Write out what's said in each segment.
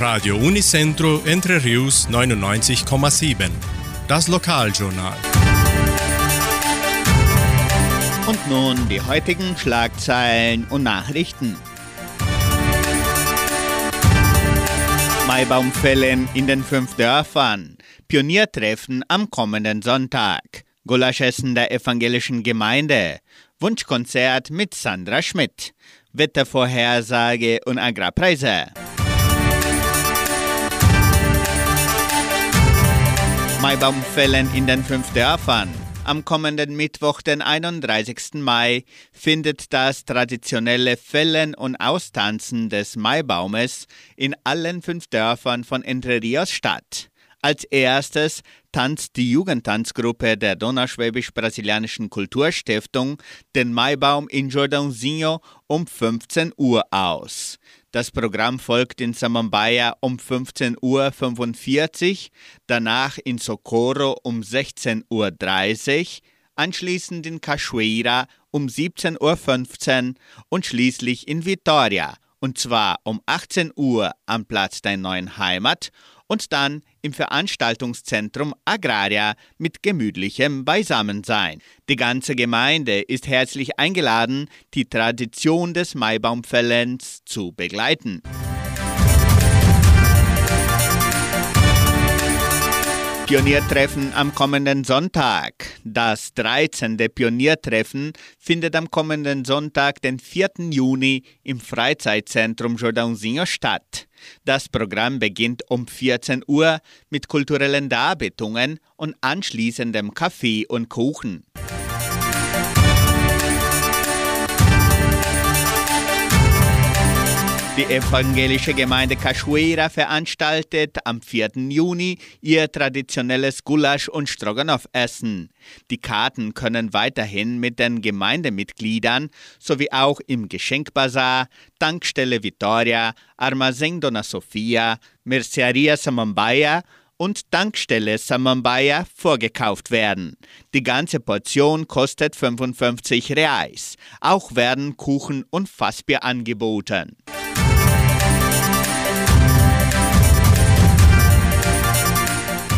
Radio Unicentro Entre Rius 99,7. Das Lokaljournal. Und nun die heutigen Schlagzeilen und Nachrichten. Maibaumfällen in den fünf Dörfern. Pioniertreffen am kommenden Sonntag. Gulaschessen der evangelischen Gemeinde. Wunschkonzert mit Sandra Schmidt. Wettervorhersage und Agrarpreise. Maibaumfällen in den fünf Dörfern. Am kommenden Mittwoch, den 31. Mai, findet das traditionelle Fällen und Austanzen des Maibaumes in allen fünf Dörfern von Entre Rios statt. Als erstes tanzt die Jugendtanzgruppe der Donauschwäbisch-Brasilianischen Kulturstiftung den Maibaum in Jordãozinho um 15 Uhr aus. Das Programm folgt in Samambaia um 15.45 Uhr, danach in Socorro um 16.30 Uhr, anschließend in Cachoeira um 17.15 Uhr und schließlich in Vitoria, und zwar um 18 Uhr am Platz der neuen Heimat und dann im Veranstaltungszentrum Agraria mit gemütlichem Beisammensein. Die ganze Gemeinde ist herzlich eingeladen, die Tradition des Maibaumfällens zu begleiten. Pioniertreffen am kommenden Sonntag. Das 13. Pioniertreffen findet am kommenden Sonntag, den 4. Juni, im Freizeitzentrum Jordãozinho statt. Das Programm beginnt um 14 Uhr mit kulturellen Darbietungen und anschließendem Kaffee und Kuchen. Die evangelische Gemeinde Cachoeira veranstaltet am 4. Juni ihr traditionelles Gulasch- und Stroganoff-Essen. Die Karten können weiterhin mit den Gemeindemitgliedern sowie auch im Geschenkbazar, Tankstelle Vitoria, Armazém Dona Sofia, Merceria Samambaia und Tankstelle Samambaia vorgekauft werden. Die ganze Portion kostet 55 Reais. Auch werden Kuchen und Fassbier angeboten.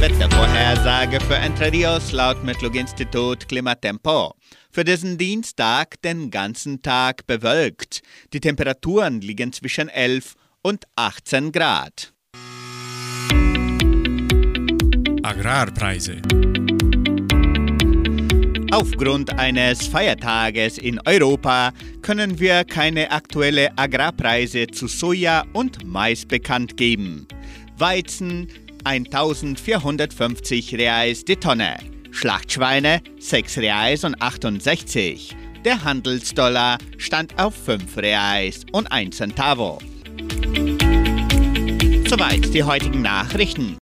Wettervorhersage für Entre Rios laut Metlog-Institut Klimatempo. Für diesen Dienstag den ganzen Tag bewölkt. Die Temperaturen liegen zwischen 11 und 18 Grad. Agrarpreise. Aufgrund eines Feiertages in Europa können wir keine aktuelle Agrarpreise zu Soja und Mais bekannt geben. Weizen 1450 Reais die Tonne. Schlachtschweine 6 Reais und 68. Der Handelsdollar stand auf 5 Reais und 1 Centavo. Soweit die heutigen Nachrichten.